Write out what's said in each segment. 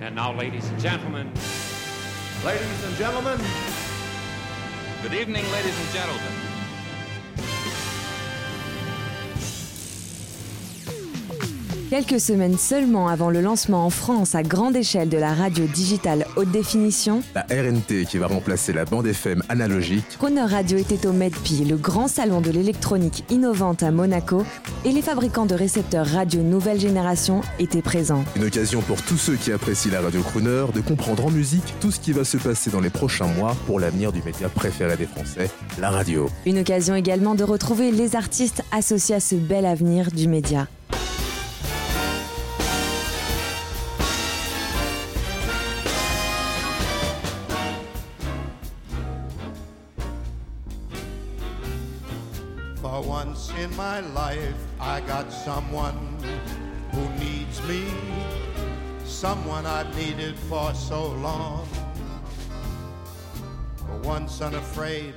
And now, ladies and gentlemen, Ladies and gentlemen, Good evening, ladies and gentlemen. Quelques semaines seulement avant le lancement en France à grande échelle de la radio digitale haute définition, La RNT qui va remplacer la bande FM analogique. Croner Radio était au MEDPI, le grand salon de l'électronique innovante à Monaco, et les fabricants de récepteurs radio nouvelle génération étaient présents. Une occasion pour tous ceux qui apprécient la radio crooner de comprendre en musique tout ce qui va se passer dans les prochains mois pour l'avenir du média préféré des Français, la radio. Une occasion également de retrouver les artistes associés à ce bel avenir du média. My life, I got someone who needs me, someone I've needed for so long. For once unafraid,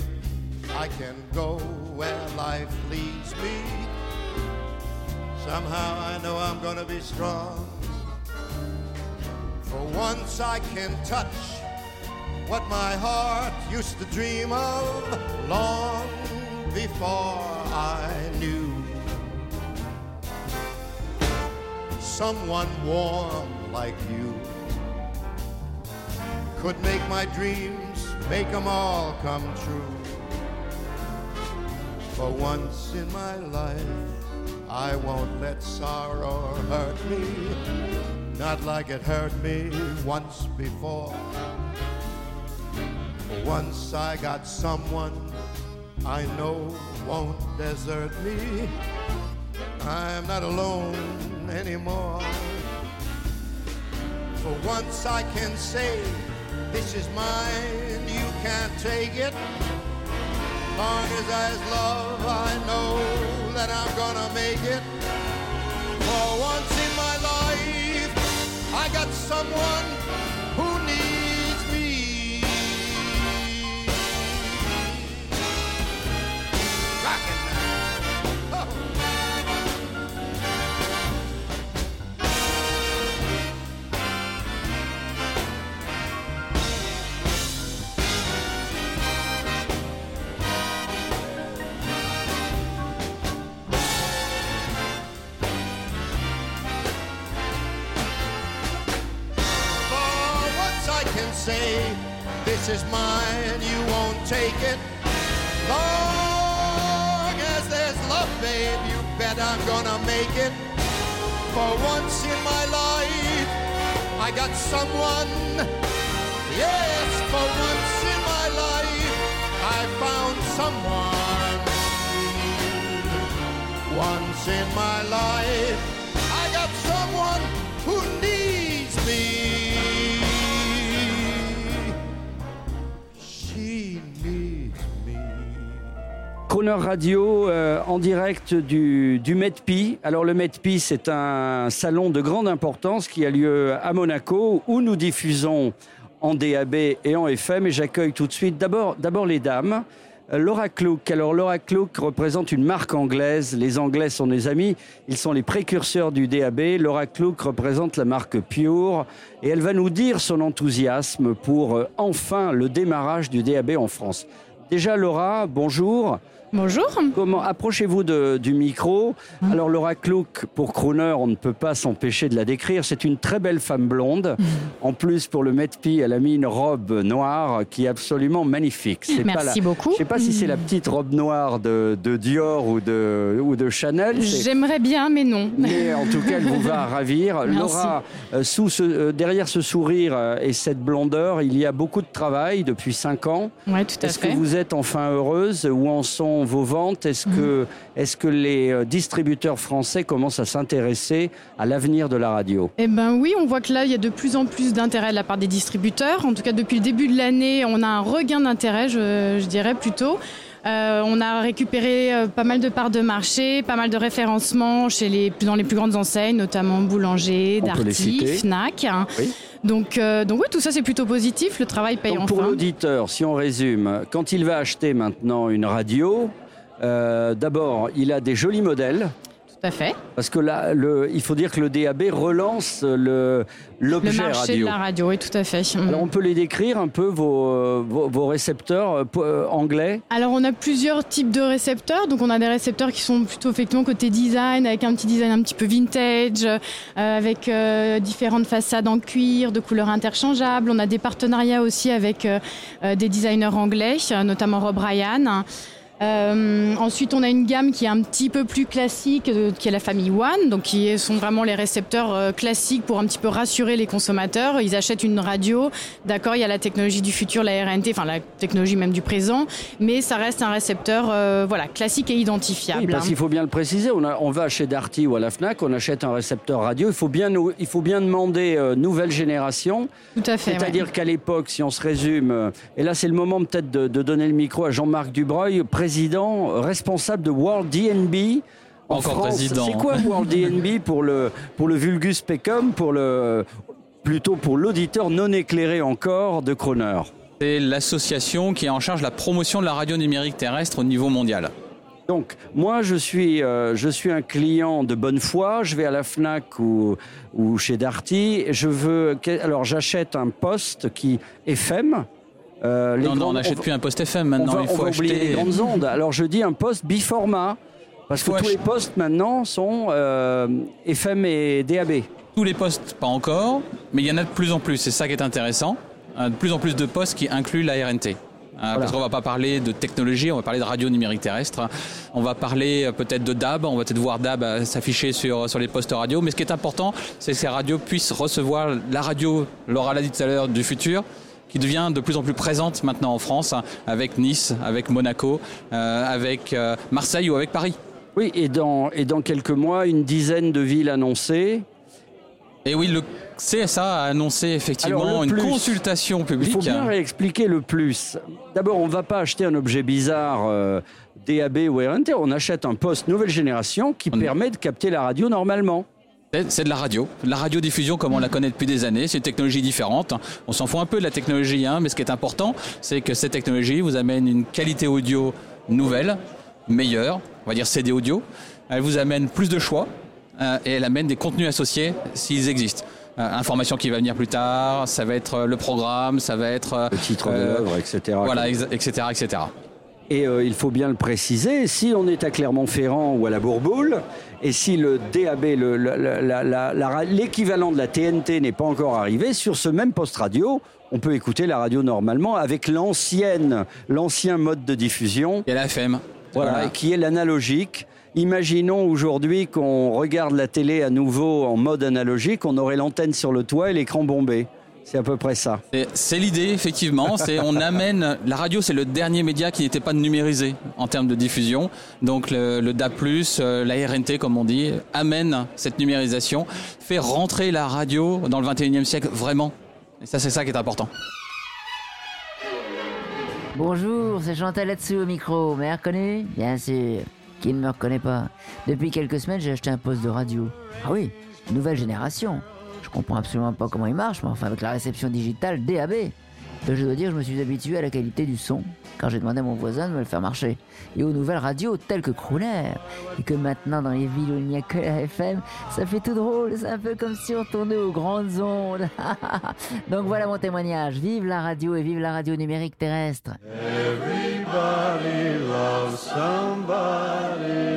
I can go where life leads me. Somehow I know I'm gonna be strong. For once I can touch what my heart used to dream of long before I knew. Someone warm like you could make my dreams, make them all come true. For once in my life, I won't let sorrow hurt me, not like it hurt me once before. For once I got someone I know won't desert me. I'm not alone anymore. For once I can say, this is mine, you can't take it. Long as there's love, I know that I'm gonna make it. For once in my life, I got someone this is mine, you won't take it. Long as there's love, babe, you bet I'm gonna make it. For once in my life, I got someone. Yes, for once in my life, I found someone. Once in my life, Croner Radio euh, en direct du, MEDPI. Alors le MEDPI, c'est un salon de grande importance qui a lieu à Monaco où nous diffusons en DAB et en FM. Et j'accueille tout de suite d'abord les dames. Euh, Laura Klook. Alors Laura Klook représente une marque anglaise. Les Anglais sont des amis. Ils sont les précurseurs du DAB. Laura Klook représente la marque Pure et elle va nous dire son enthousiasme pour euh, enfin le démarrage du DAB en France. Déjà Laura, bonjour. Bonjour. Comment approchez-vous du micro Alors Laura Klook, pour Crooner, on ne peut pas s'empêcher de la décrire. C'est une très belle femme blonde. En plus, pour le Metpi, elle a mis une robe noire qui est absolument magnifique. Pas Merci la- beaucoup. Je ne sais pas si c'est la petite robe noire de, de Dior ou de, ou de Chanel. J'aimerais bien, mais non. mais en tout cas, elle vous va ravir. Merci. Laura, euh, sous ce- euh, derrière ce sourire euh, et cette blondeur, il y a beaucoup de travail depuis cinq ans. Ouais, tout à Est-ce que vous êtes enfin heureuse Où en sont vos ventes Est-ce que, est que les euh, distributeurs français commencent à s'intéresser à l'avenir de la radio? Eh ben oui, on voit que là, il y a de plus en plus d'intérêt de la part des distributeurs. En tout cas, depuis le début de l'année, on a un regain d'intérêt, je, je dirais plutôt. Euh, on a récupéré euh, pas mal de parts de marché, pas mal de référencements chez les, dans les plus grandes enseignes, notamment Boulanger, On. Darty, Fnac. Oui. Donc, euh, donc oui, tout ça c'est plutôt positif. Le travail paye Donc, Pour enfin. l'auditeur, si on résume, quand il va acheter maintenant une radio, d'abord, il a des jolis modèles. Tout à fait. Parce que là, le, il faut dire que le DAB relance le Le l'objet marché radio. de la radio, oui, tout à fait. Alors on peut les décrire un peu vos, vos, vos récepteurs euh, euh, anglais? Alors on a plusieurs types de récepteurs. Donc on a des récepteurs qui sont plutôt effectivement côté design, avec un petit design un petit peu vintage, euh, avec euh, différentes façades en cuir, de couleurs interchangeables. On a des partenariats aussi avec euh, des designers anglais, notamment Rob Ryan. Euh, ensuite, on a une gamme qui est un petit peu plus classique, euh, qui est la famille One, donc qui sont vraiment les récepteurs euh, classiques pour un petit peu rassurer les consommateurs. Ils achètent une radio, d'accord, il y a la technologie du futur, la RNT, enfin la technologie même du présent, mais ça reste un récepteur, voilà, classique et identifiable. Oui, parce hein. qu'il faut bien le préciser. On, a- on va chez Darty ou à la Fnac, on achète un récepteur radio. Il faut bien, il faut bien demander nouvelle génération. Tout à fait. C'est-à-dire ouais. qu'à l'époque, si on se résume, et là c'est le moment peut-être de, de donner le micro à Jean-Marc Dubreuil, président euh, responsable de World DNB. En Encore France. président. C'est quoi World DNB pour le, pour le vulgus pecum, pour le, plutôt pour l'auditeur non éclairé encore de Croner? C'est l'association qui est en charge de la promotion de la radio numérique terrestre au niveau mondial. Donc, moi, je suis, euh, je suis un client de bonne foi. Je vais à la Fnac ou, ou chez Darty. Je veux, alors, j'achète un poste qui FM. Euh, les Non, non, on n'achète plus un poste FM maintenant. va, il faut oublier acheter. les grandes ondes. Alors, je dis un poste biformat. Parce que tous les postes maintenant sont euh, FM et DAB. Tous les postes, pas encore, mais il y en a de plus en plus. C'est ça qui est intéressant. Euh, De plus en plus de postes qui incluent la RNT. Parce qu'on va pas parler de technologie, on va parler de radio numérique terrestre. On va parler peut-être de DAB, on va peut-être voir DAB s'afficher sur, sur les postes radio. Mais ce qui est important, c'est que ces radios puissent recevoir la radio, Laura l'a dit tout à l'heure, du futur, qui devient de plus en plus présente maintenant en France, hein, avec Nice, avec Monaco, euh, avec euh, Marseille ou avec Paris. Oui, et dans, et dans quelques mois, une dizaine de villes annoncées. Et oui, le CSA a annoncé effectivement Alors, une plus, consultation Il publique. faut bien réexpliquer le plus. D'abord, on ne va pas acheter un objet bizarre euh, DAB ou RNT. On achète un poste nouvelle génération qui On- permet de capter la radio normalement. C'est de la radio. La radiodiffusion, comme on la connaît depuis des années, c'est une technologie différente. On s'en fout un peu de la technologie, hein, mais ce qui est important, c'est que cette technologie vous amène une qualité audio nouvelle, meilleure, on va dire CD audio. Elle vous amène plus de choix euh, et elle amène des contenus associés s'ils existent. Euh, information qui va venir plus tard, ça va être euh, le programme, ça va être euh, Le titre de l'œuvre, etc. voilà, etc., etc. Et euh, il faut bien le préciser, si on est à Clermont-Ferrand ou à la Bourboule, et si le DAB, l'équivalent de la TNT n'est pas encore arrivé, sur ce même poste radio, on peut écouter la radio normalement avec l'ancienne, l'ancien mode de diffusion. Et la FM. Voilà, qui est l'analogique. Imaginons aujourd'hui qu'on regarde la télé à nouveau en mode analogique, on aurait l'antenne sur le toit et l'écran bombé. C'est à peu près ça. Et C'est l'idée, effectivement. C'est on amène la radio, c'est le dernier média qui n'était pas numérisé en termes de diffusion. Donc le, le DAB+, euh, la RNT, comme on dit, amène cette numérisation, fait rentrer la radio dans le 21e siècle vraiment. Et ça, c'est ça qui est important. Bonjour, c'est Chantal là-dessous au micro. Vous m'avez reconnu? Bien sûr. Qui ne me reconnaît pas? Depuis quelques semaines, j'ai acheté un poste de radio. Ah oui, nouvelle génération. Je comprends absolument pas comment il marche, mais enfin avec la réception digitale DAB. Je dois dire, je me suis habitué à la qualité du son quand j'ai demandé à mon voisin de me le faire marcher. Et aux nouvelles radios telles que Crooner. Et que maintenant, dans les villes où il n'y a que la FM, ça fait tout drôle. C'est un peu comme si on tournait aux grandes ondes. Donc voilà mon témoignage. Vive la radio et vive la radio numérique terrestre. Everybody loves somebody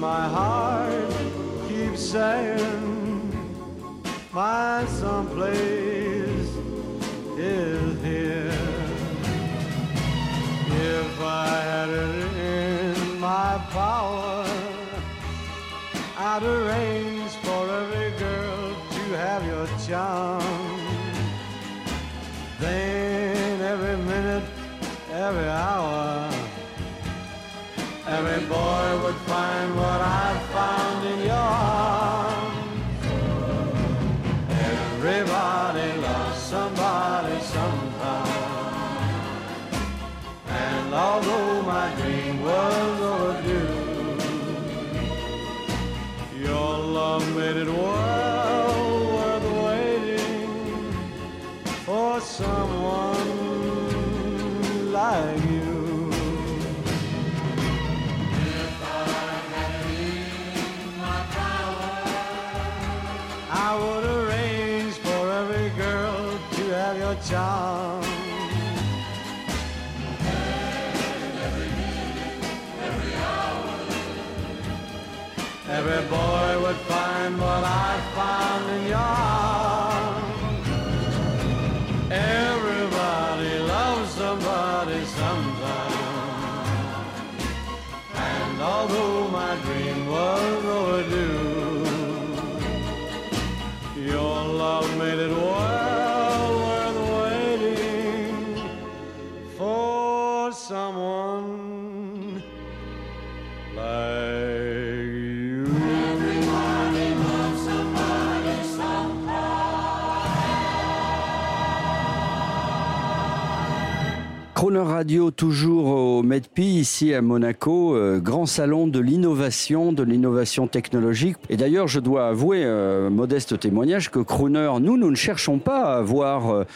my heart keeps saying my someplace is here. If I had it in my power, I'd arrange for every girl to have your charm. Then every minute, every hour, boy would find what I found in your arms. Everybody loves somebody sometime. And although my dream far. Radio, toujours au MEDPI, ici à Monaco, euh, grand salon de l'innovation, de l'innovation technologique. Et d'ailleurs, je dois avouer, euh, modeste témoignage, que Crooner, nous, nous ne cherchons pas à voir.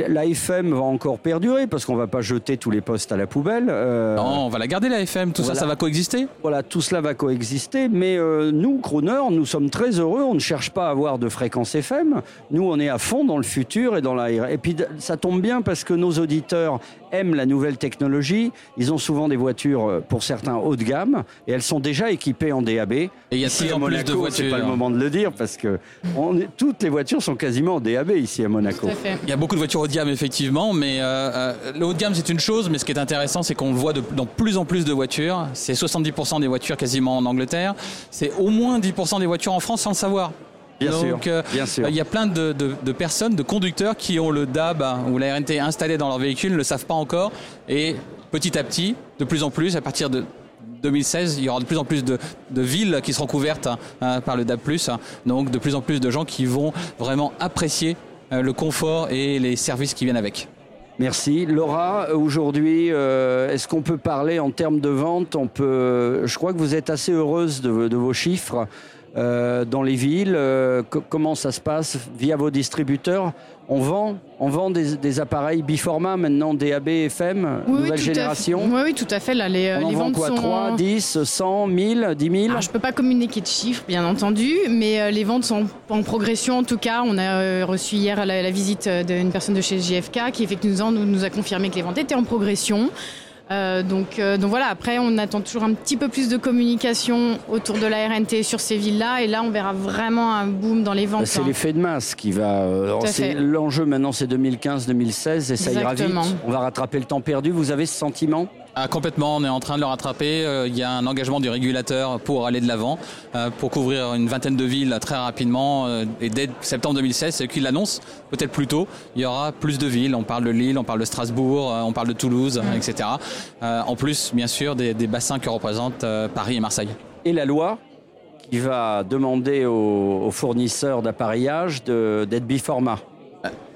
Euh, L'AFM va encore perdurer parce qu'on va pas jeter tous les postes à la poubelle. Euh, Non, on va la garder la FM, tout Voilà. ça, ça va coexister. Voilà, tout cela va coexister, mais euh, nous, Crooner, nous sommes très heureux. On ne cherche pas à avoir de fréquence FM. Nous, on est à fond dans le futur et dans la. Et puis, ça tombe bien parce que nos auditeurs aiment la nouvelle technologie. Ils ont souvent des voitures, euh, pour certains, haut de gamme, et elles sont déjà équipées en DAB. Et il y a de ici plus à en plus de Monaco, c'est voitures. pas le moment de le dire parce que on est- toutes les voitures sont quasiment en DAB ici à Monaco. Il y a beaucoup de voitures haut de gamme, effectivement, mais euh, euh, le haut de gamme, c'est une chose, mais ce qui est intéressant, c'est qu'on le voit de- dans plus en plus de voitures. C'est 70% des voitures quasiment en Angleterre. C'est au moins 10% des voitures en France sans le savoir. Bien Donc, sûr, euh, bien sûr. il y a plein de, de- de personnes, de conducteurs qui ont le DAB ou la RNT installé dans leur véhicule, ne le savent pas encore. Et petit à petit, de plus en plus, à partir de 2016, il y aura de plus en plus de, de villes qui seront couvertes hein, par le DAB+. Donc de plus en plus de gens qui vont vraiment apprécier le confort et les services qui viennent avec. Merci. Laura, aujourd'hui, euh, est-ce qu'on peut parler en termes de vente? On peut. Je crois que vous êtes assez heureuse de vos chiffres euh, dans les villes. Euh, co- comment ça se passe via vos distributeurs? On vend, on vend des, des appareils biformat maintenant, DAB, FM, Oui, nouvelle génération. Oui, oui, tout à fait. Là, les, On en les vend quoi? sont 3, 10, 100, 1000, 10 000 Alors, je peux pas communiquer de chiffres, bien entendu, mais euh, les ventes sont en progression. En tout cas, on a euh, reçu hier la, la visite euh, d'une personne de chez JFK qui effectivement nous, nous a confirmé que les ventes étaient en progression. Euh, donc, euh, donc voilà, après on attend toujours un petit peu plus de communication autour de la RNT sur ces villes-là et là on verra vraiment un boom dans les ventes. Bah, C'est hein. l'effet de masse qui va. euh. L'enjeu maintenant, c'est 2015-2016 et ça ira vite. On va rattraper le temps perdu. Vous avez ce sentiment? Ah, complètement, on est en train de le rattraper. Euh, Il y a un engagement du régulateur pour aller de l'avant, euh, pour couvrir une vingtaine de villes très rapidement. euh, et dès septembre 2016, c'est eux qui l'annoncent, peut-être plus tôt, il y aura plus de villes. On parle de Lille, on parle de Strasbourg, on parle de Toulouse, etc. En plus, bien sûr, des, des bassins que représentent Paris et Marseille. et la loi qui va demander aux, aux fournisseurs d'appareillage de- d'être biformat?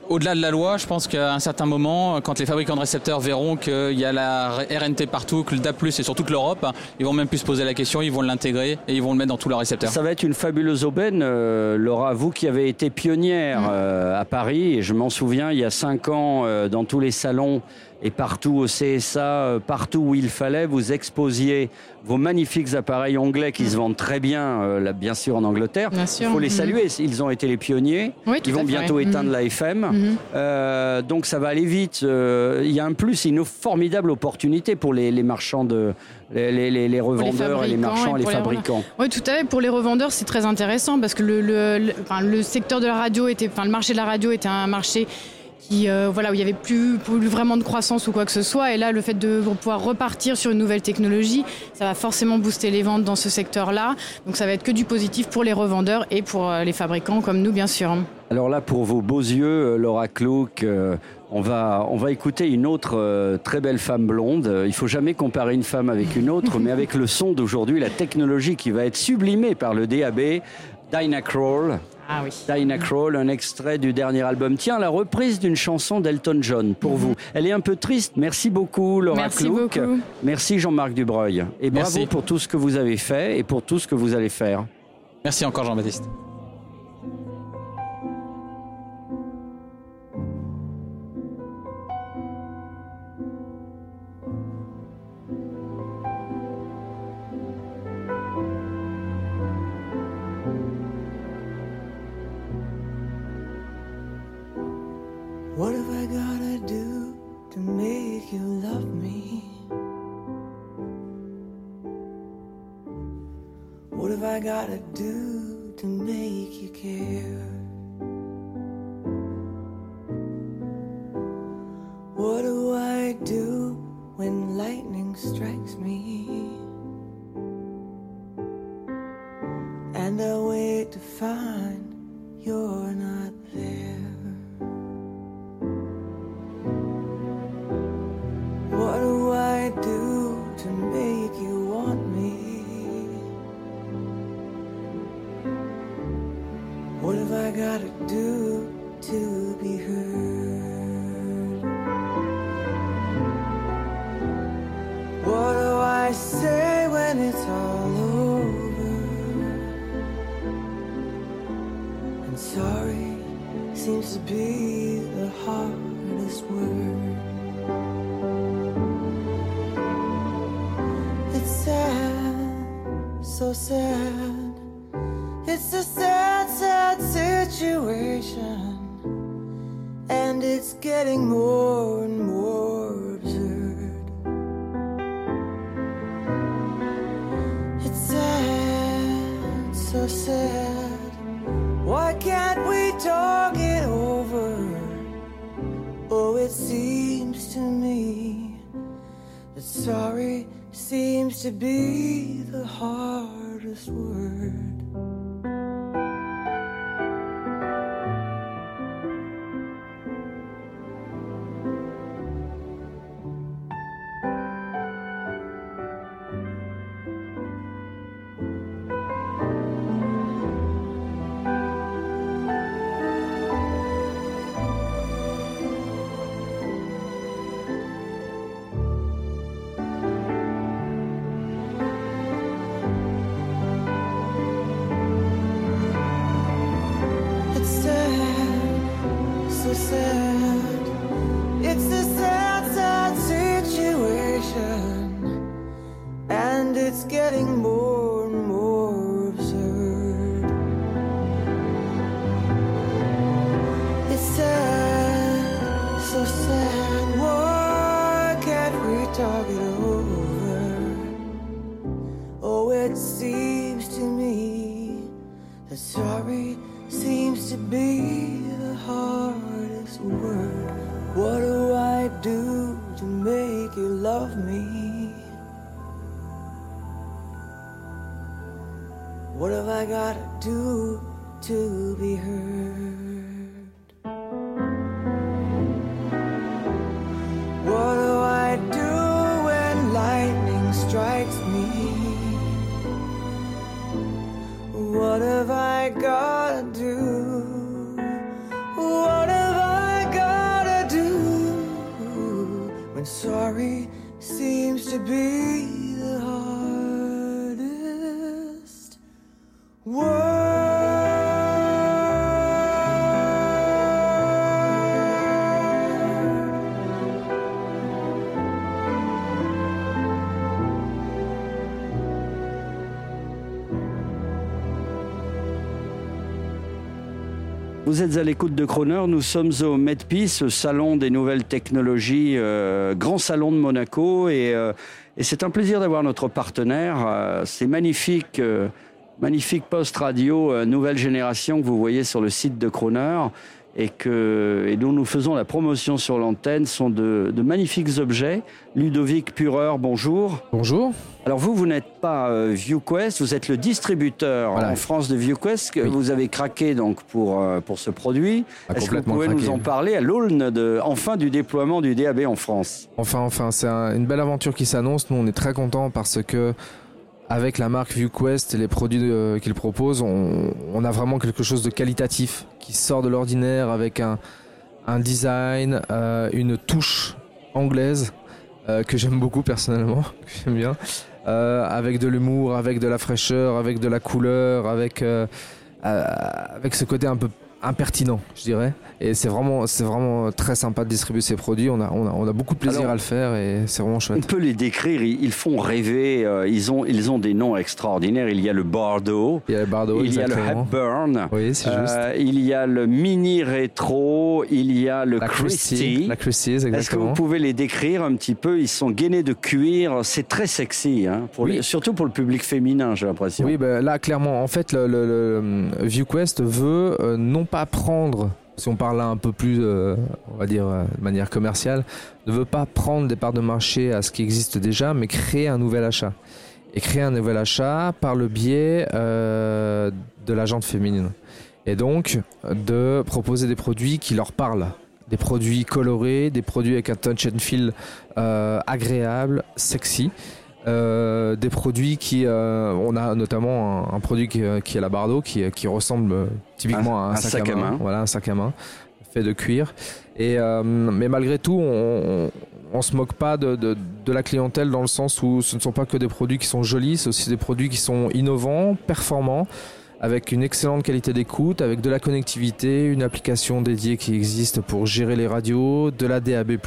Au-delà de la loi, je pense qu'à un certain moment, quand les fabricants de récepteurs verront qu'il y a la RNT partout, que le DAP+, est sur toute l'Europe, ils vont même plus se poser la question, ils vont l'intégrer et ils vont le mettre dans tous leurs récepteurs. Ça va être une fabuleuse aubaine, euh, Laura, vous qui avez été pionnière euh, à Paris, et je m'en souviens, il y a cinq ans, euh, dans tous les salons et partout au CSA, euh, partout où il fallait, vous exposiez vos magnifiques appareils anglais qui se vendent très bien, euh, là, bien sûr en Angleterre. Il faut les Mhm. saluer, ils ont été les pionniers. Oui, Ils vont fait, bientôt ouais. éteindre Mhm. la FM. Mhm. Euh, donc ça va aller vite. Euh, Il y a un plus, une formidable opportunité pour les, les marchands de les, les- les- les revendeurs et les fabricants marchands et les fabricants. Oui, tout à fait. Pour les revendeurs, c'est très intéressant parce que le, le, le- enfin, le secteur de la radio était, enfin, le marché de la radio était un marché qui, euh, voilà, où il n'y avait plus, plus, vraiment de croissance ou quoi que ce soit. Et là, le fait de pouvoir repartir sur une nouvelle technologie, ça va forcément booster les ventes dans ce secteur-là. Donc ça va être que du positif pour les revendeurs et pour euh, les fabricants comme nous, bien sûr. Alors là, pour vos beaux yeux, euh, Laura Clouk, on va, on va écouter une autre très belle femme blonde. Il faut jamais comparer une femme avec une autre, mais avec le son d'aujourd'hui, la technologie qui va être sublimée par le DAB, Dinah Crawl. Ah oui. Dinah Crawl, un extrait du dernier album. Tiens, la reprise d'une chanson d'Elton John pour vous. Elle est un peu triste. Merci beaucoup, Laura Merci Clouk. Beaucoup. Merci, Jean-Marc Dubreuil. Et bravo pour tout ce que vous avez fait et pour tout ce que vous allez faire. Merci encore, Jean-Baptiste. Sad, so sad. Why can't we talk it over? Oh, it seems to me that sorry seems to be the hardest word. Vous êtes à l'écoute de Croner, nous sommes au MedPeace, salon des nouvelles technologies, euh, grand salon de Monaco, euh, et, c'est un plaisir d'avoir notre partenaire. Euh, ces magnifiques, magnifiques post radio nouvelle génération que vous voyez sur le site de Croner. Et, que, et dont nous faisons la promotion sur l'antenne sont de, de magnifiques objets. Ludovic Pureur, bonjour. Bonjour. Alors vous, vous n'êtes pas euh, ViewQuest, vous êtes le distributeur Voilà. en France de ViewQuest que Oui. vous avez craqué donc pour, euh, pour ce produit. Ah, Est-ce que vous pouvez nous en parler à l'aune de enfin du déploiement du DAB en France? Enfin, enfin, c'est un- une belle aventure qui s'annonce. Nous, on est très contents parce que avec la marque ViewQuest et les produits euh, qu'ils proposent, on, a vraiment quelque chose de qualitatif qui sort de l'ordinaire avec un, design, euh, une touche anglaise euh, que j'aime beaucoup personnellement, que j'aime bien, avec de l'humour, avec de la fraîcheur, avec de la couleur, avec avec ce côté un peu impertinent, je dirais. Et c'est vraiment, c'est vraiment très sympa de distribuer ces produits. On a, on a, on a beaucoup de plaisir Alors, à le faire et c'est vraiment On chouette. peut les décrire, ils, font rêver, euh, ils, ont, ils ont des noms extraordinaires. Il y a le Bardo, Il y a le Bardo, il y a le exactement. Hepburn, Oui, c'est juste. euh, il y a le Mini Rétro, il y a le la Christie. Christie, la Christie's, Est-ce que vous exactement. pouvez les décrire un petit peu? Ils sont gainés de cuir, c'est très sexy, hein, pour Oui. les- surtout pour le public féminin, j'ai l'impression. Oui, ben là, clairement, en fait, le, le- le, ViewQuest veut euh, non pas prendre, si on parle là un peu plus, euh, on va dire, euh, de manière commerciale, ne veut pas prendre des parts de marché à ce qui existe déjà, mais créer un nouvel achat. Et créer un nouvel achat par le biais euh, de la jante féminine. Et donc, de proposer des produits qui leur parlent. Des produits colorés, des produits avec un touch and feel euh, agréable, sexy. Euh, des produits qui, euh, on a notamment un, un produit qui, euh, qui est la Bardo, qui, qui ressemble euh, typiquement Un- à un, un sac, à main. Voilà, un sac à main fait de cuir. Et euh, mais malgré tout, on, on, on se moque pas de, de, de la clientèle dans le sens où ce ne sont pas que des produits qui sont jolis, c'est aussi des produits qui sont innovants, performants avec une excellente qualité d'écoute, avec de la connectivité, une application dédiée qui existe pour gérer les radios, de la DAB+,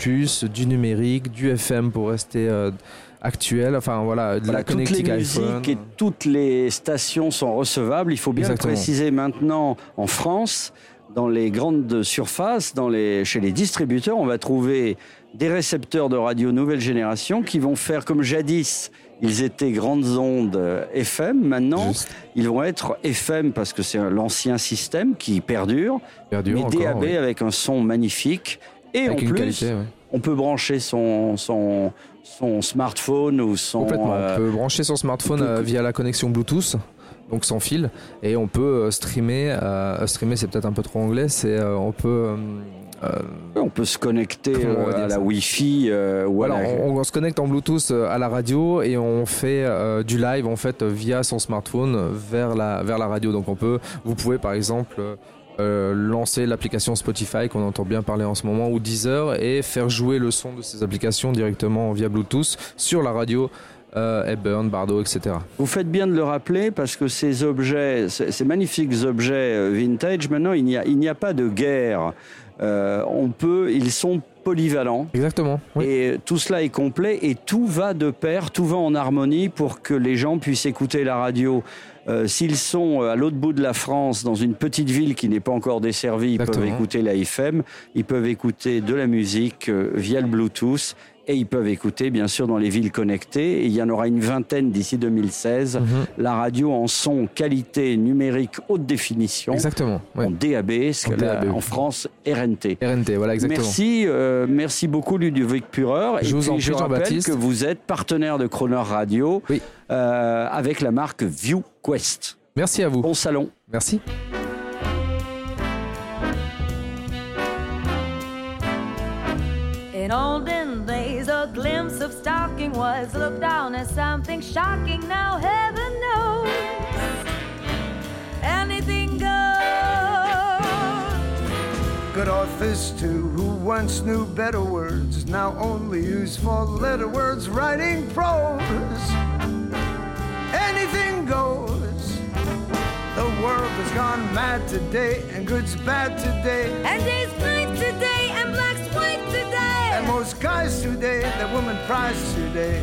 du numérique, du FM pour rester euh, actuel, enfin voilà, de Voilà, la toutes les musiques iPhone. et toutes les stations sont recevables. Il faut bien Exactement. le préciser maintenant en France, dans les grandes surfaces, dans les, chez les distributeurs, on va trouver des récepteurs de radio nouvelle génération qui vont faire comme jadis. Ils étaient grandes ondes FM. Maintenant, Juste. ils vont être FM parce que c'est l'ancien système qui perdure, Perdure mais encore, DAB oui. avec un son magnifique. Et Avec en plus, qualité, ouais. On peut brancher son, son, son smartphone ou son. Complètement. euh, on peut brancher son smartphone peut- euh, via la connexion Bluetooth, donc sans fil, et on peut euh, streamer. euh, streamer, c'est peut-être un peu trop anglais. C'est euh, on peut. euh, euh, On peut se connecter euh, à la Wi-Fi euh, ou voilà, à la... on, on se connecte en Bluetooth euh, à la radio et on fait euh, du live en fait euh, via son smartphone vers la vers la radio. Donc on peut, vous pouvez par exemple euh, lancer l'application Spotify qu'on entend bien parler en ce moment ou Deezer et faire jouer le son de ces applications directement via Bluetooth sur la radio. Euh, Hepburn, Bardo, etc. Vous faites bien de le rappeler parce que ces objets, ces, ces magnifiques objets euh, vintage, maintenant il n'y a, il n'y a pas de guerre. Euh, on peut, ils sont polyvalents. Exactement. Oui. Et tout cela est complet et tout va de pair, tout va en harmonie pour que les gens puissent écouter la radio. Euh, S'ils sont à l'autre bout de la France, dans une petite ville qui n'est pas encore desservie, ils peuvent écouter la FM, ils peuvent écouter de la musique euh, via le Bluetooth et ils peuvent écouter bien sûr dans les villes connectées. Et il y en aura une vingtaine d'ici 2016. Mhm. La radio en son, qualité numérique, haute définition, Exactement. ouais. en DAB, ce En DAB. en France RNT. RNT, voilà, exactement. Merci, euh, merci beaucoup Ludovic Pureur. Je et vous puis en je prie, rappelle Jean-Baptiste. que vous êtes partenaire de Croner Radio Oui. Euh, avec la marque ViewQuest. Merci à vous. Bon salon. Merci. In olden days, a glimpse of stocking was looked down as something shocking. Now, heaven knows anything goes. Good authors too, who once knew better words, now only use four letter words writing prose. World has gone mad today, and good's bad today. And day's night today, and black's white today. And most guys today, that woman prize today.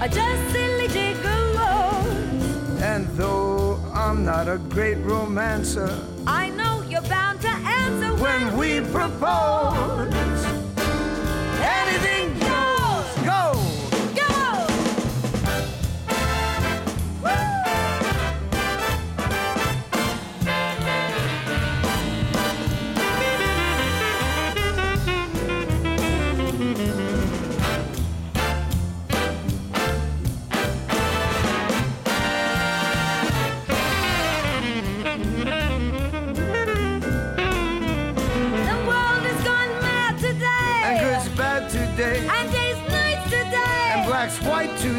Are just silly gigolos. And though I'm not a great romancer, I know you're bound to answer when we propose, anything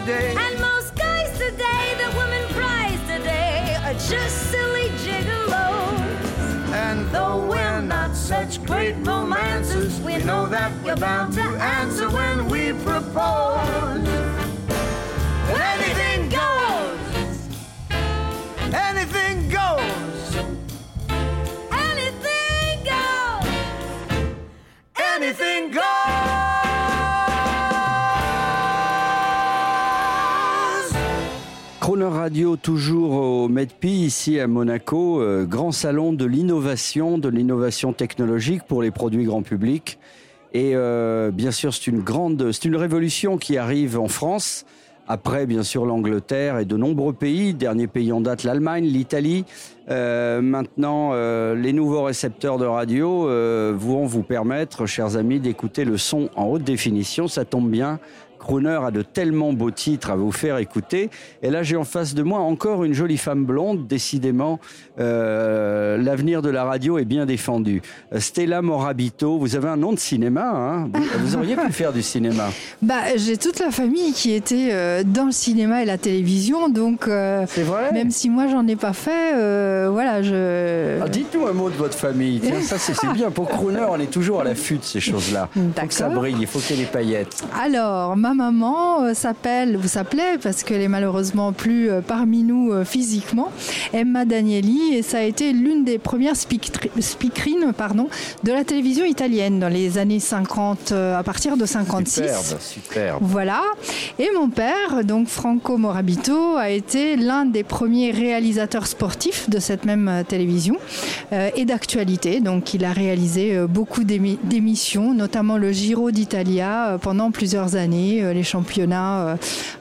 today. And most guys today, the women prize today, are just silly gigolos. And though we're not such great romancers, we know that we're bound to answer when we propose. Croner Radio, toujours au MEDPI, ici à Monaco, euh, grand salon de l'innovation, de l'innovation technologique pour les produits grand public. Et euh, bien sûr, c'est une grande, c'est une révolution qui arrive en France. Après, bien sûr, l'Angleterre et de nombreux pays. Dernier pays en date, l'Allemagne, l'Italie. Euh, maintenant, les nouveaux récepteurs de radio vont vous permettre, chers amis, d'écouter le son en haute définition. Ça tombe bien. Crooner a de tellement beaux titres à vous faire écouter. Et là, j'ai en face de moi encore une jolie femme blonde. Décidément, euh, l'avenir de la radio est bien défendu. Stella Morabito, vous avez un nom de cinéma. Hein? Vous, vous auriez pu faire du cinéma. Bah, j'ai toute la famille qui était euh, dans le cinéma et la télévision, donc euh, même si moi j'en ai pas fait, voilà, je. Ah, Dites-nous un mot de votre famille. Tiens, ça c'est c'est bien. Pour Crooner, on est toujours à l'affût de ces choses-là. Il faut que ça brille, il faut qu'il y ait des paillettes. Alors, ma maman euh, s'appelle, vous s'appelait, parce qu'elle est malheureusement plus euh, parmi nous euh, physiquement, Emma Danieli, et ça a été l'une des premières speakerines pardon, de la télévision italienne dans les années 50, euh, à partir de 56. Superbe, superbe. Voilà. Et mon père, donc Franco Morabito, a été l'un des premiers réalisateurs sportifs de cette même télévision euh, et d'actualité. Donc, il a réalisé beaucoup d'émi- d'émissions, notamment le Giro d'Italia pendant plusieurs années, les championnats euh,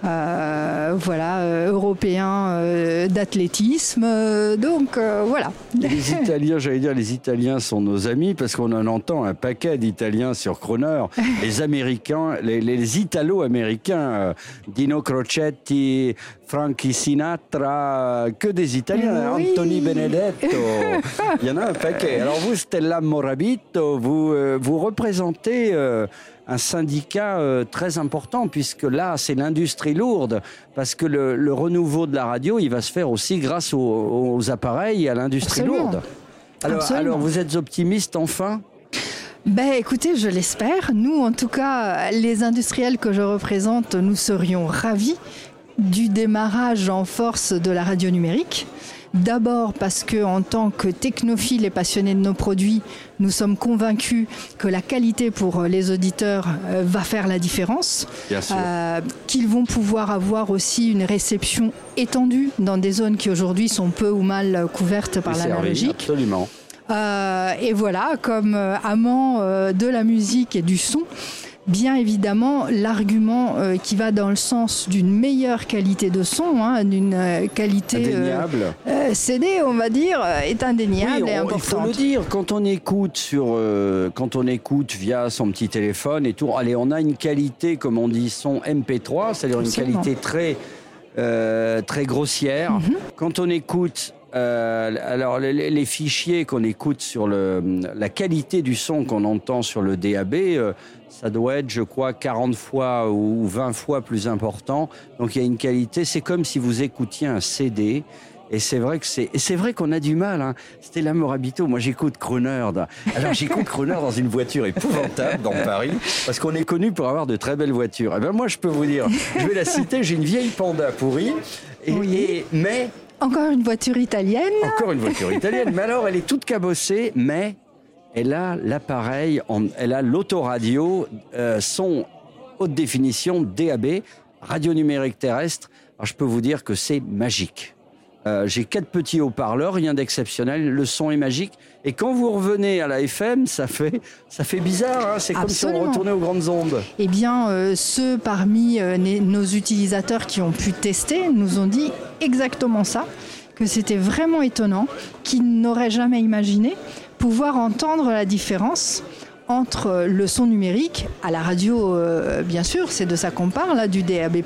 euh, voilà, euh, européens euh, d'athlétisme. Euh, donc, euh, voilà. Les Italiens, j'allais dire, les Italiens sont nos amis parce qu'on en entend un paquet d'Italiens sur Croner. Les Américains, les, les Italo-Américains, euh, Dino Crocetti, Frankie Sinatra, euh, que des Italiens, Oui. Anthony Benedetto. Il y en a un paquet. Alors vous, Stella Morabito, vous, euh, vous représentez euh, un syndicat euh, très important puisque là, c'est l'industrie lourde parce que le, le renouveau de la radio, il va se faire aussi grâce aux, aux appareils et à l'industrie lourde. Alors, alors, vous êtes optimiste enfin? Ben écoutez, je l'espère. Nous, en tout cas, les industriels que je représente, nous serions ravis du démarrage en force de la radio numérique. D'abord parce que en tant que technophiles et passionnés de nos produits, nous sommes convaincus que la qualité pour les auditeurs euh, va faire la différence. Euh, qu'ils vont pouvoir avoir aussi une réception étendue dans des zones qui aujourd'hui sont peu ou mal couvertes par l'analogique. Absolument. Euh, et voilà, comme euh, amant euh, de la musique et du son, bien évidemment, l'argument euh, qui va dans le sens d'une meilleure qualité de son, hein, d'une euh, qualité euh, euh, CD, on va dire, est indéniable Oui, et on- il faut le dire, quand on écoute sur, quand on écoute via son petit téléphone et tout, allez, on a une qualité, comme on dit, son MP3, c'est-à-dire une qualité très, très grossière. Mhm. Quand on écoute, euh, alors les, les- les fichiers qu'on écoute sur le, la qualité du son qu'on entend sur le DAB, euh, ça doit être, je crois, 40 fois ou 20 fois plus important. Donc il y a une qualité, c'est comme si vous écoutiez un CD. Et c'est vrai que c'est, c'est vrai qu'on a du mal. Hein. Stella Morabito, moi j'écoute Crooner. dans- Alors j'écoute Crooner dans une voiture épouvantable dans Paris, parce qu'on est connu pour avoir de très belles voitures. Et ben moi je peux vous dire, je vais la citer, j'ai une vieille Panda pourrie, et, et- mais Encore une voiture italienne. encore une voiture italienne. Mais alors, elle est toute cabossée, mais elle a l'appareil, elle a l'autoradio, euh, son haute définition DAB, radio numérique terrestre. Alors, je peux vous dire que c'est magique. Euh, J'ai quatre petits haut-parleurs, rien d'exceptionnel. Le son est magique. Et quand vous revenez à la FM, ça fait, ça fait bizarre. hein. C'est comme si on retournait aux grandes ondes. Eh bien, euh, ceux parmi nos utilisateurs qui ont pu tester nous ont dit exactement ça, que c'était vraiment étonnant, qu'ils n'auraient jamais imaginé pouvoir entendre la différence entre le son numérique, à la radio euh, bien sûr, c'est de ça qu'on parle, là, du DAB+,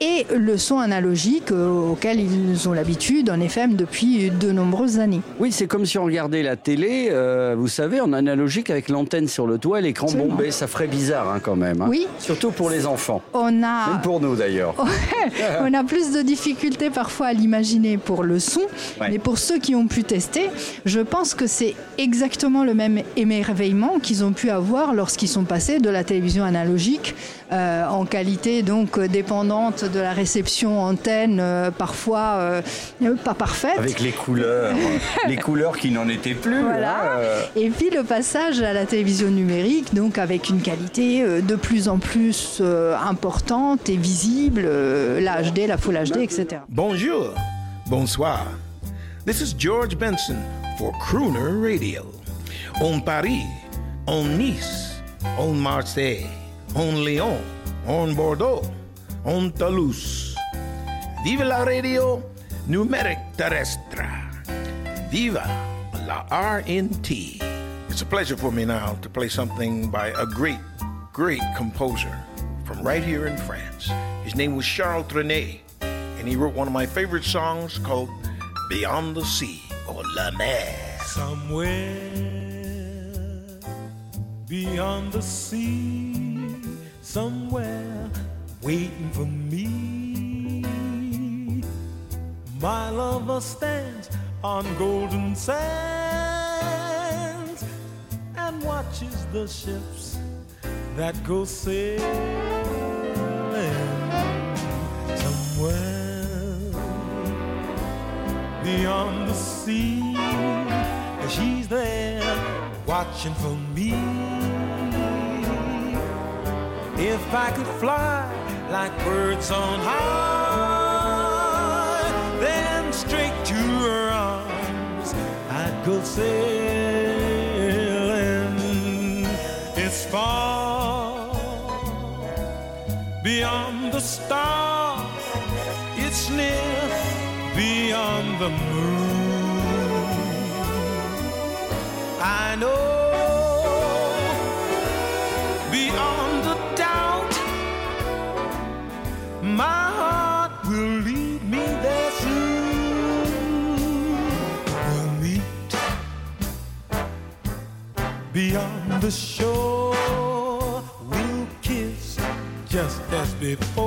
et le son analogique euh, auquel ils ont l'habitude en FM depuis de nombreuses années. Oui, c'est comme si on regardait la télé, euh, vous savez, en analogique avec l'antenne sur le toit et l'écran bombé. Ça ferait bizarre hein, quand même. hein. Oui. Surtout pour les enfants. On a, Même pour nous d'ailleurs. on a plus de difficultés parfois à l'imaginer pour le son, Ouais. mais pour ceux qui ont pu tester, je pense que c'est exactement le même émerveillement qu'ils ont pu avoir lorsqu'ils sont passés de la télévision analogique euh, en qualité donc euh, dépendante de la réception antenne, euh, parfois euh, pas parfaite. Avec les couleurs, les couleurs qui n'en étaient plus. Voilà. hein, euh. Et puis le passage à la télévision numérique, donc avec une qualité euh, de plus en plus euh, importante et visible, euh, la HD, la Full HD, etc. Bonjour, bonsoir. This is George Benson for Crooner Radio. On Paris, on Nice, on Marseille, on Lyon, on Bordeaux, on Toulouse. Vive la radio numérique terrestre. Viva la RNT. It's a pleasure for me now to play something by a great, great composer from right here in France. His name was Charles Trenet, and he wrote one of my favorite songs called Beyond the Sea or La Mer. Somewhere beyond the sea, somewhere waiting for me. My lover stands on golden sands and watches the ships that go sailing somewhere beyond the sea. She's there watching for me. If I could fly like birds on high, then straight to her arms I'd go sailing. It's far beyond the star, it's near beyond the moon. I know the shore. We'll kiss just as before.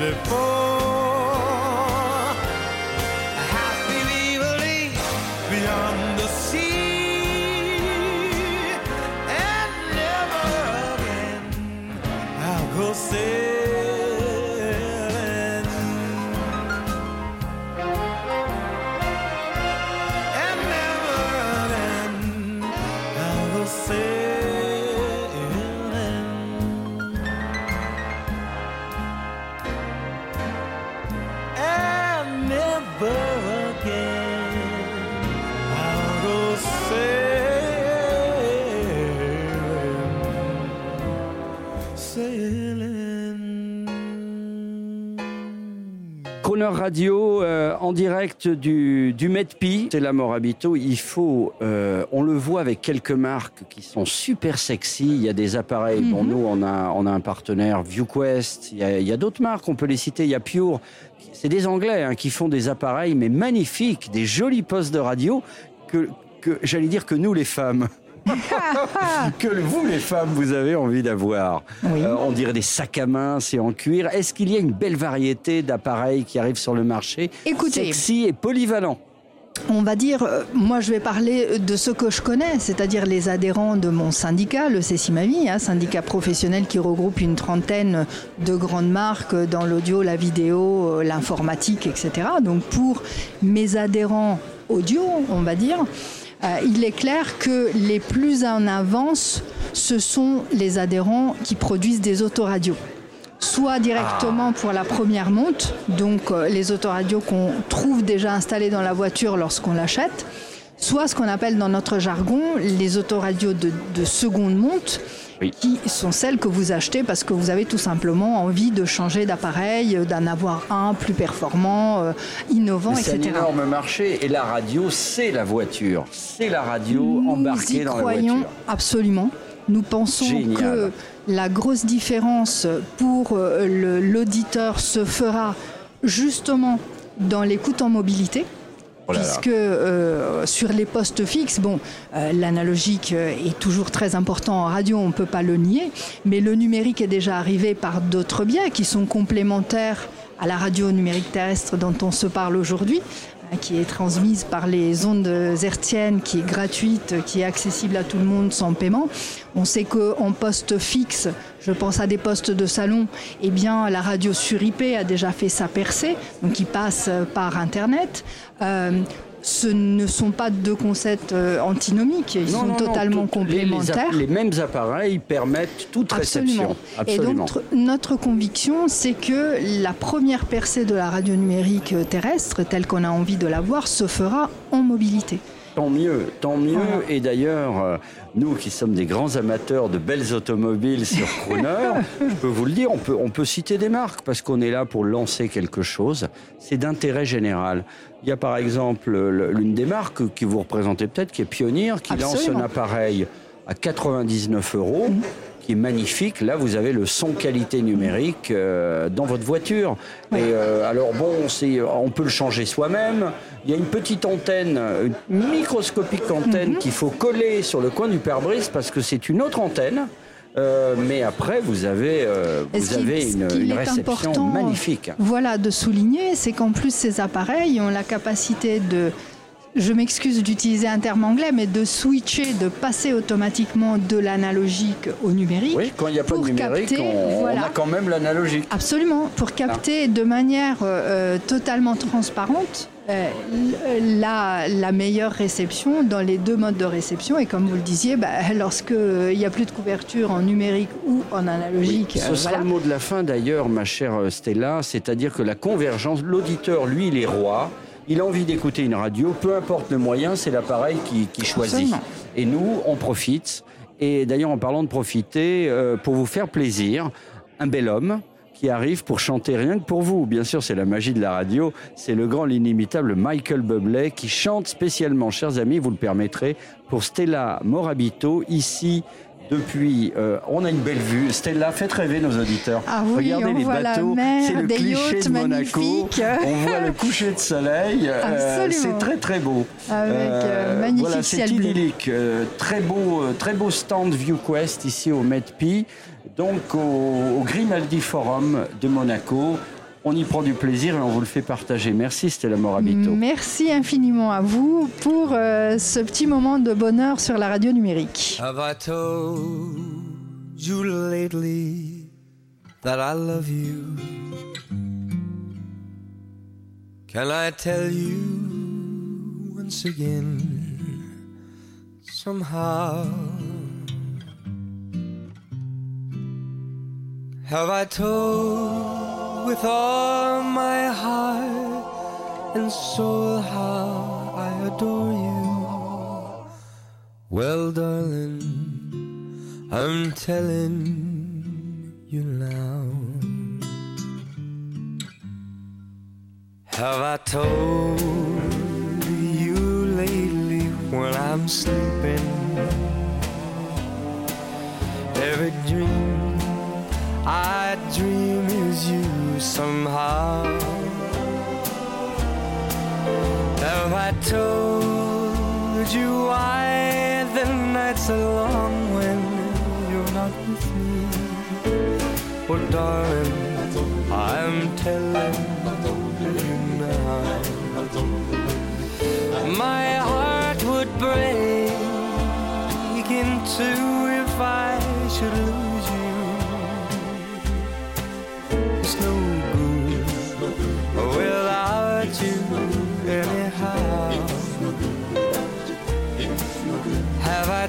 Before. Radio euh, en direct du, du MEDPI, c'est la Morabito. Il faut, euh, on le voit avec quelques marques qui sont super sexy. Il y a des appareils. Bon, nous, on a, on a un partenaire ViewQuest. Il y a, d'autres marques, on peut les citer. Il y a Pure. C'est des Anglais hein, qui font des appareils, mais magnifiques, des jolis postes de radio que, que j'allais dire que nous, les femmes. que vous, les femmes, vous avez envie d'avoir. Euh, on dirait des sacs à main, c'est en cuir. Est-ce qu'il y a une belle variété d'appareils qui arrivent sur le marché Écoutez. Sexy et polyvalent. On va dire, euh, moi je vais parler de ce que je connais, c'est-à-dire les adhérents de mon syndicat, le CECIMAVI, hein, syndicat professionnel qui regroupe une trentaine de grandes marques dans l'audio, la vidéo, euh, l'informatique, etc. Donc pour mes adhérents audio, on va dire, il est clair que les plus en avance, ce sont les adhérents qui produisent des autoradios. Soit directement pour la première monte, donc euh, les autoradios qu'on trouve déjà installées dans la voiture lorsqu'on l'achète, soit ce qu'on appelle dans notre jargon les autoradios de, de seconde monte, qui sont celles que vous achetez parce que vous avez tout simplement envie de changer d'appareil, euh, d'en avoir un plus performant, euh, innovant, C'est un etc. énorme marché et la radio, c'est la voiture. C'est la radio Nous embarquée y dans la croyons voiture. absolument. Nous pensons Génial. que la grosse différence pour euh, l'auditeur se fera justement dans l'écoute en mobilité. Puisque euh, sur les postes fixes, bon, euh, l'analogique euh, est toujours très important en radio, on ne peut pas le nier, mais le numérique est déjà arrivé par d'autres biais qui sont complémentaires à la radio numérique terrestre dont on se parle aujourd'hui, qui est transmise par les ondes hertziennes, qui est gratuite, qui est accessible à tout le monde sans paiement. On sait qu'en poste fixe, je pense à des postes de salon, eh bien la radio sur IP a déjà fait sa percée, donc qui passe par Internet. Euh, ce ne sont pas deux concepts euh, antinomiques, ils Non, sont non, non, totalement tout- les complémentaires. Les, mêmes appareils permettent toute réception. Et donc, notre, notre conviction, c'est que la première percée de la radio numérique euh, terrestre, telle qu'on a envie de la voir, se fera en mobilité. Tant mieux, tant mieux. Et d'ailleurs, euh, nous qui sommes des grands amateurs de belles automobiles sur Crooner, je peux vous le dire, on peut, on peut citer des marques parce qu'on est là pour lancer quelque chose. C'est d'intérêt général. Il y a par exemple le- l'une des marques qui vous représentez peut-être, qui est Pioneer, qui lance un appareil à 99 euros. Mhm. Qui est magnifique. Là, vous avez le son qualité numérique euh, dans votre voiture. Et euh, alors bon, c'est, on peut le changer soi-même. Il y a une petite antenne, une microscopique antenne qu'il faut coller sur le coin du pare-brise parce que c'est une autre antenne. Euh, mais après, vous avez, euh, vous avez une, réception magnifique. Voilà, de souligner, c'est qu'en plus ces appareils ont la capacité de, je m'excuse d'utiliser un terme anglais, mais de switcher, de passer automatiquement de l'analogique au numérique. Oui, quand il n'y a pas de numérique, capter, on, on voilà. a quand même l'analogique. Absolument, pour capter de manière euh, euh, totalement transparente euh, la, la meilleure réception dans les deux modes de réception. Et comme vous le disiez, bah, lorsqu'il n'y a plus de couverture en numérique ou en analogique, Ce euh, sera voilà. le mot de la fin d'ailleurs, ma chère Stella, c'est-à-dire que la convergence, l'auditeur, lui, il est roi. Il a envie d'écouter une radio, peu importe le moyen, c'est l'appareil qui, qui choisit. Absolument. Et nous, on profite. Et d'ailleurs, en parlant de profiter, euh, pour vous faire plaisir, un bel homme qui arrive pour chanter rien que pour vous. Bien sûr, c'est la magie de la radio. C'est le grand, l'inimitable Michael Bublé qui chante spécialement, chers amis, vous le permettrez, pour Stella Morabito, ici depuis, euh, on a une belle vue. Stella, faites rêver nos auditeurs. Ah oui, Regardez on les voit bateaux, c'est le des cliché de Monaco. On voit le coucher de soleil. euh, c'est très très beau. Avec, euh, magnifique voilà, c'est idyllique. Très beau, très beau stand ViewQuest ici au MEDPI, donc au, au Grimaldi Forum de Monaco. On y prend du plaisir et on vous le fait partager. Merci Stella Morabito. Merci infiniment à vous pour euh, ce petit moment de bonheur sur la radio numérique. Have I told you lately that I love you? Can I tell you once again? Somehow? Have I told with all my heart and soul how I adore you? Well, darling, I'm telling you now. Have I told you lately when I'm sleeping? Every dream I dream is you somehow. Have I told you why the nights are long when you're not with me? Well, darling, I'm telling you now. My heart would break in two if I should lose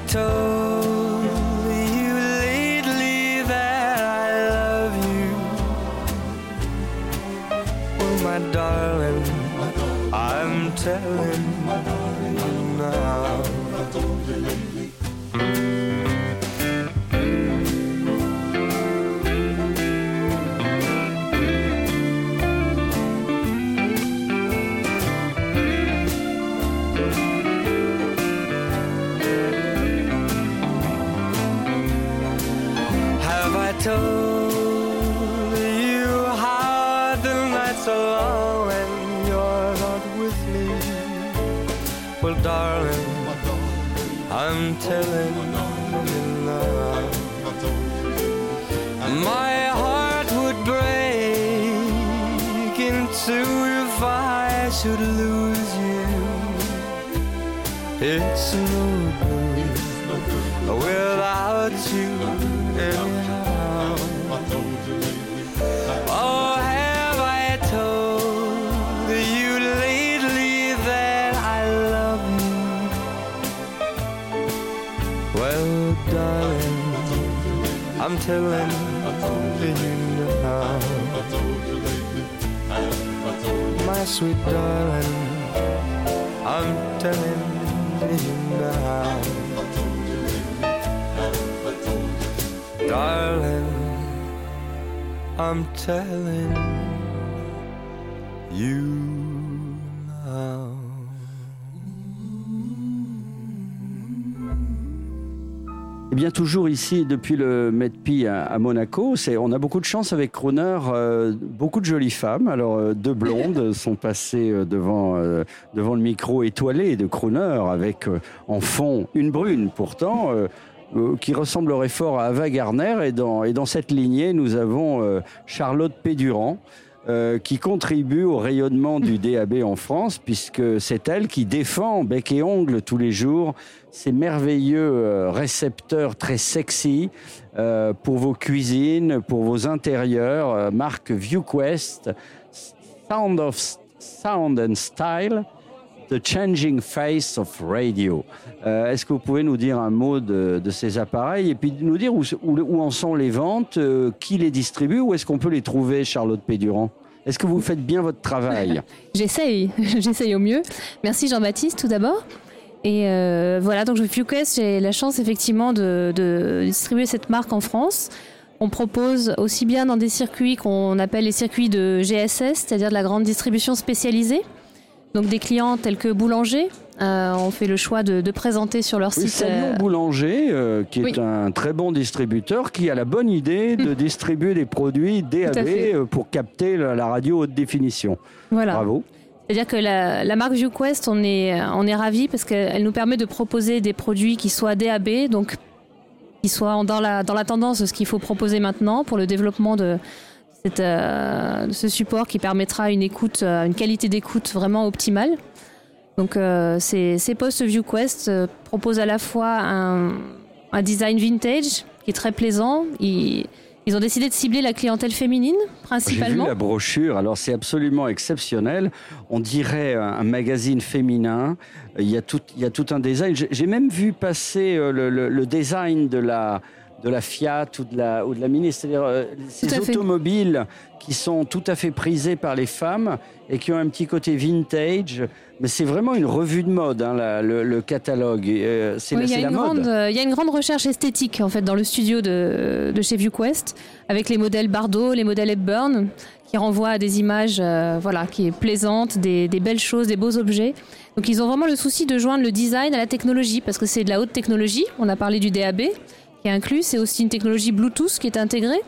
told you lately that I love you? Oh, my darling, I'm telling Telling you now. My sweet darling, I'm telling you now. Darling, I'm telling you now. Eh bien, toujours ici, depuis le MEDPI à, à Monaco, c'est, on a beaucoup de chance avec Crooner, euh, beaucoup de jolies femmes. Alors, euh, deux blondes sont passées euh, devant, euh, devant le micro étoilé de Crooner, avec en fond une brune pourtant, qui ressemblerait fort à Ava Gardner. Et dans, et dans cette lignée, nous avons Charlotte Pédurand. Euh, qui contribue au rayonnement du DAB en France, puisque c'est elle qui défend bec et ongle tous les jours ces merveilleux euh, récepteurs très sexy euh, pour vos cuisines, pour vos intérieurs, euh, marque ViewQuest, Sound of Sound and Style, The Changing Face of Radio. Euh, Est-ce que vous pouvez nous dire un mot de, ces appareils et puis nous dire où, en sont les ventes, euh, qui les distribue, où est-ce qu'on peut les trouver, Charlotte Pédurand? Est-ce que vous faites bien votre travail? J'essaye, j'essaye au mieux. Merci Jean-Baptiste tout d'abord. Et euh, voilà, donc je ViewQuest, j'ai la chance effectivement de distribuer cette marque en France. On propose aussi bien dans des circuits qu'on appelle les circuits de GSS, c'est-à-dire de la grande distribution spécialisée. Donc des clients tels que Boulanger, euh, on fait le choix de, de présenter sur leur Oui, site. saluons euh, Boulanger, euh, qui est Oui. un très bon distributeur, qui a la bonne idée de distribuer des produits DAB pour capter la, la radio haute définition. Voilà. Bravo. C'est-à-dire que la, la marque ViewQuest, on est, on est ravis parce qu'elle nous permet de proposer des produits qui soient DAB, donc qui soient dans la, dans la tendance de ce qu'il faut proposer maintenant pour le développement de, cette, euh, ce support qui permettra une écoute, euh, une qualité d'écoute vraiment optimale. Donc euh, ces, ces postes ViewQuest proposent à la fois un, un design vintage qui est très plaisant. Ils, ils ont décidé de cibler la clientèle féminine J'ai vu principalement. la brochure, alors c'est absolument exceptionnel. On dirait un, magazine féminin. Il y a tout, il y a tout un design. J'ai même vu passer le, le- le design de la, de la Fiat ou de la, ou de la Mini, c'est-à-dire euh, ces fait. automobiles qui sont tout à fait prisés par les femmes et qui ont un petit côté vintage. Mais c'est vraiment une revue de mode, hein, la- le, le catalogue. Euh, c'est Oui, la, il, y a la une grande, mode. euh, il y a une grande recherche esthétique en fait dans le studio de, de chez ViewQuest avec les modèles Bardot, les modèles Hepburn qui renvoient à des images euh, voilà, qui est plaisantes, des, des belles choses, des beaux objets. Donc ils ont vraiment le souci de joindre le design à la technologie parce que c'est de la haute technologie. On a parlé du DAB qui est inclus, c'est aussi une technologie Bluetooth qui est intégrée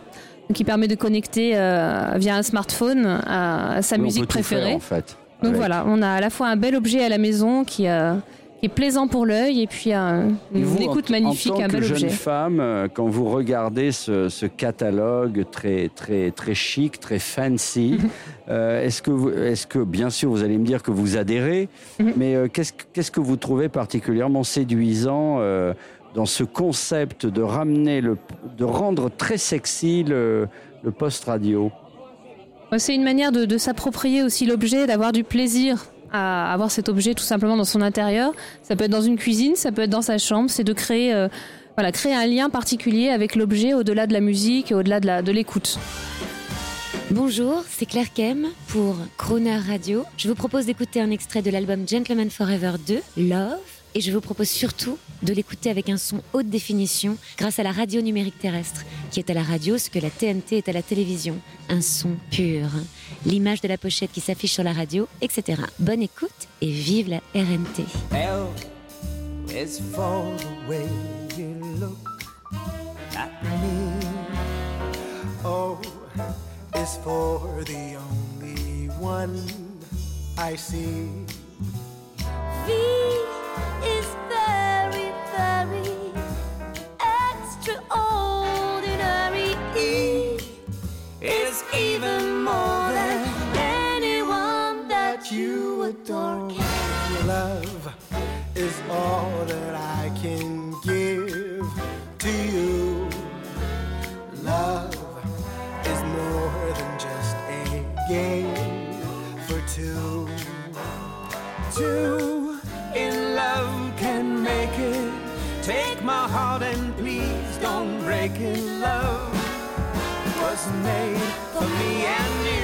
qui permet de connecter euh, via un smartphone à, à sa Oui, musique faire, préférée. en fait. Donc avec. voilà, on a à la fois un bel objet à la maison qui, euh, qui est plaisant pour l'œil et puis un- Et une vous, écoute en, magnifique, en tant un que bel jeune objet. femme, euh, quand vous regardez ce, ce catalogue très très très chic, très fancy, euh, est-ce que vous, est-ce que bien sûr vous allez me dire que vous adhérez, Mhm. mais qu'est-ce que- qu'est-ce que vous trouvez particulièrement séduisant dans ce concept de ramener le, de rendre très sexy le, le post radio Ouais, C'est une manière de, de s'approprier aussi l'objet, d'avoir du plaisir à avoir cet objet tout simplement dans son intérieur. Ça peut être dans une cuisine, ça peut être dans sa chambre. C'est de créer, euh, voilà, créer un lien particulier avec l'objet au-delà de la musique, et au-delà de l'écoute. Bonjour, c'est Claire Kem pour Croner Radio. Je vous propose d'écouter un extrait de l'album Gentleman Forever 2, Love. Et je vous propose surtout de l'écouter avec un son haute définition grâce à la radio numérique terrestre, qui est à la radio ce que la TNT est à la télévision. Un son pur. L'image de la pochette qui s'affiche sur la radio, etc. Bonne écoute et vive la RNT. L is for the way you look at me. O is for the only one I see. V Is even more than anyone that you adore. Love is all that I can give to you. Love is more than just a game for two. two made for me and you.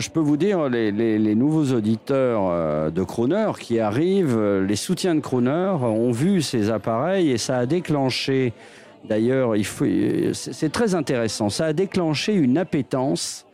Je peux vous dire, les, les- les nouveaux auditeurs euh, de Croner qui arrivent, euh, les soutiens de Croner ont vu ces appareils et ça a déclenché, d'ailleurs, euh, c'est très intéressant, ça a déclenché une appétence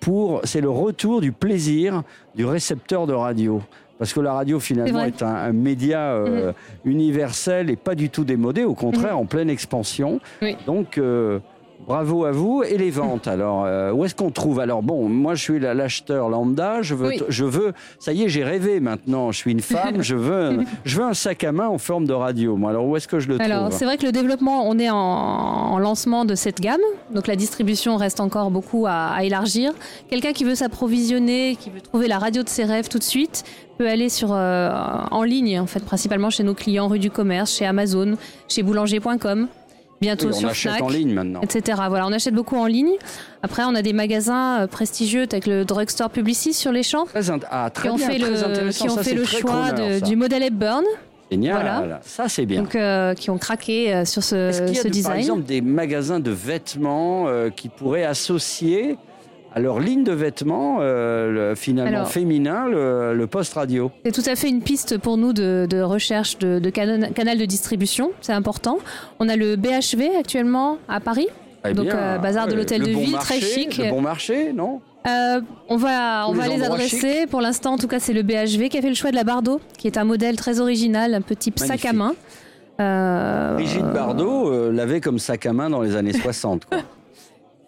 pour, c'est le retour du plaisir du récepteur de radio. Parce que la radio, finalement, est un, un média euh, universel et pas du tout démodé, au contraire, en pleine expansion. Oui. Donc, euh, Bravo à vous. Et les ventes, alors, euh, où est-ce qu'on trouve? Alors, bon, moi, je suis la- l'acheteur lambda. Je veux, Oui. je veux, ça y est, j'ai rêvé maintenant. Je suis une femme. je, veux, je veux un sac à main en forme de radio. Moi, alors, où est-ce que je le Alors, trouve c'est vrai que le développement, on est en, en lancement de cette gamme, donc la distribution reste encore beaucoup à, à élargir. Quelqu'un qui veut s'approvisionner, qui veut trouver la radio de ses rêves tout de suite, peut aller sur euh, en ligne, en fait, principalement chez nos clients rue du Commerce, chez Amazon, chez boulanger.com. Bientôt Oui, on sur achète Fnac, en ligne maintenant. etc. Voilà, on achète beaucoup en ligne. Après, on a des magasins euh, prestigieux avec le drugstore Publicis sur les champs, Très, ah, très qui ont bien, fait très le, intéressant. qui ont Ça, fait c'est le très choix crooner, de- ça. du modèle Hepburn. Génial. Voilà. Ça, c'est bien. Donc, euh, qui ont craqué euh, sur ce, Est-ce qu'il y a ce de- design. par exemple des magasins de vêtements euh, qui pourraient associer leur ligne de vêtements, euh, le- finalement Alors- féminin, le, le poste radio C'est tout à fait une piste pour nous de, de recherche de, de cana- canal de distribution, c'est important. On a le BHV actuellement à Paris, Eh donc bien, euh, bazar de l'hôtel de bon ville, marché, très chic. Le bon marché, non? Euh, on va, on va les adresser. Pour l'instant, en tout cas, c'est le BHV qui a fait le choix de la Bardo, qui est un modèle très original, un type sac à main. Euh, Brigitte Bardot l'avait comme sac à main dans les années 60. quoi.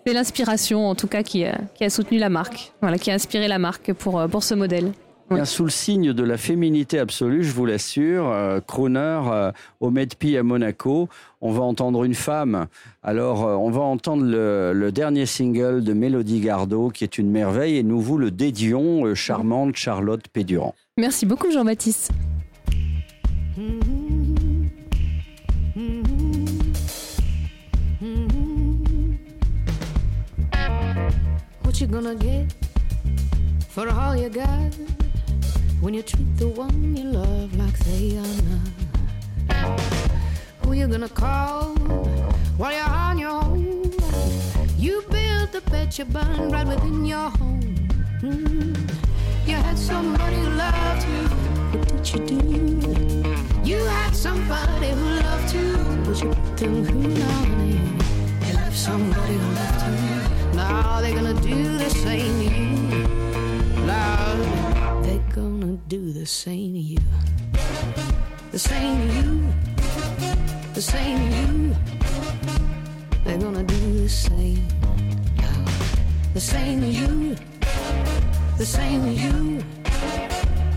C'est l'inspiration, en tout cas, qui, a- qui a soutenu la marque, voilà, qui a inspiré la marque pour, euh, pour ce modèle. Bien, sous le signe de la féminité absolue, je vous l'assure, euh, crooner euh, au Medpi à Monaco, on va entendre une femme. Alors, euh, on va entendre le, le dernier single de Mélodie Gardot, qui est une merveille, et nous vous le dédions, euh, charmante Charlotte Pédurand. Merci beaucoup, Jean-Baptiste. What you gonna get for all you got when you treat the one you love like they are not? Who you gonna call while you're on your own? You built the bed you burn right within your home. Mm. You had somebody who loved you. What did you do? You had somebody who loved you. But you put them who honey. You left somebody who loved you. Now they're gonna do the same to you. Love, they're gonna do the same to you. The same to you. The same to you. They're gonna do the same. The same to you. The same to you.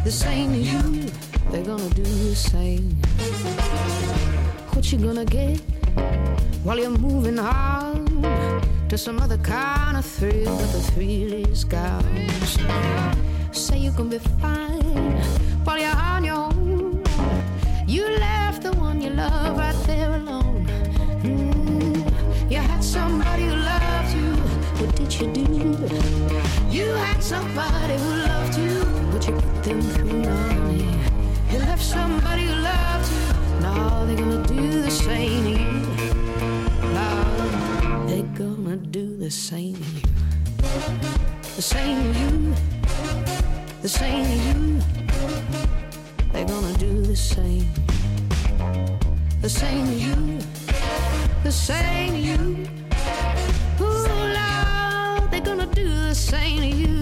The same to you. They're gonna do the same. What you gonna get while you're moving on to some other kind of thrill? But the thrill is gone. Say you can be fine while you're on your own. You left the one you love right there alone. Mm, You had somebody who loved you. What did you do? You had somebody who loved you, but you put them through money. You left somebody who loved you. Now they're gonna do the same the same you. The same you. The same you. They're gonna do the same. The same you. The same you. Ooh, Lord, they're gonna do the same you.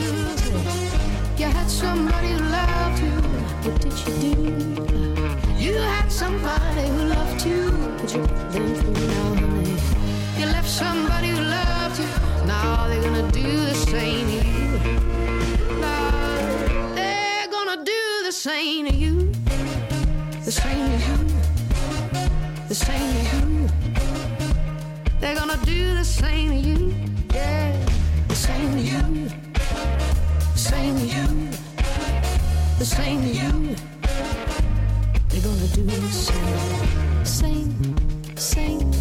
You had somebody who loved you. What did you do? You had somebody who loved you. But you through honey. You left somebody who loved you. Now they're gonna do the same to you. Now they're gonna do the same to you. The same to you. The same to you. They're gonna do the same to you. Yeah. The same to you. The same to you. The same to you. They're gonna do the same. Same, same,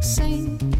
same.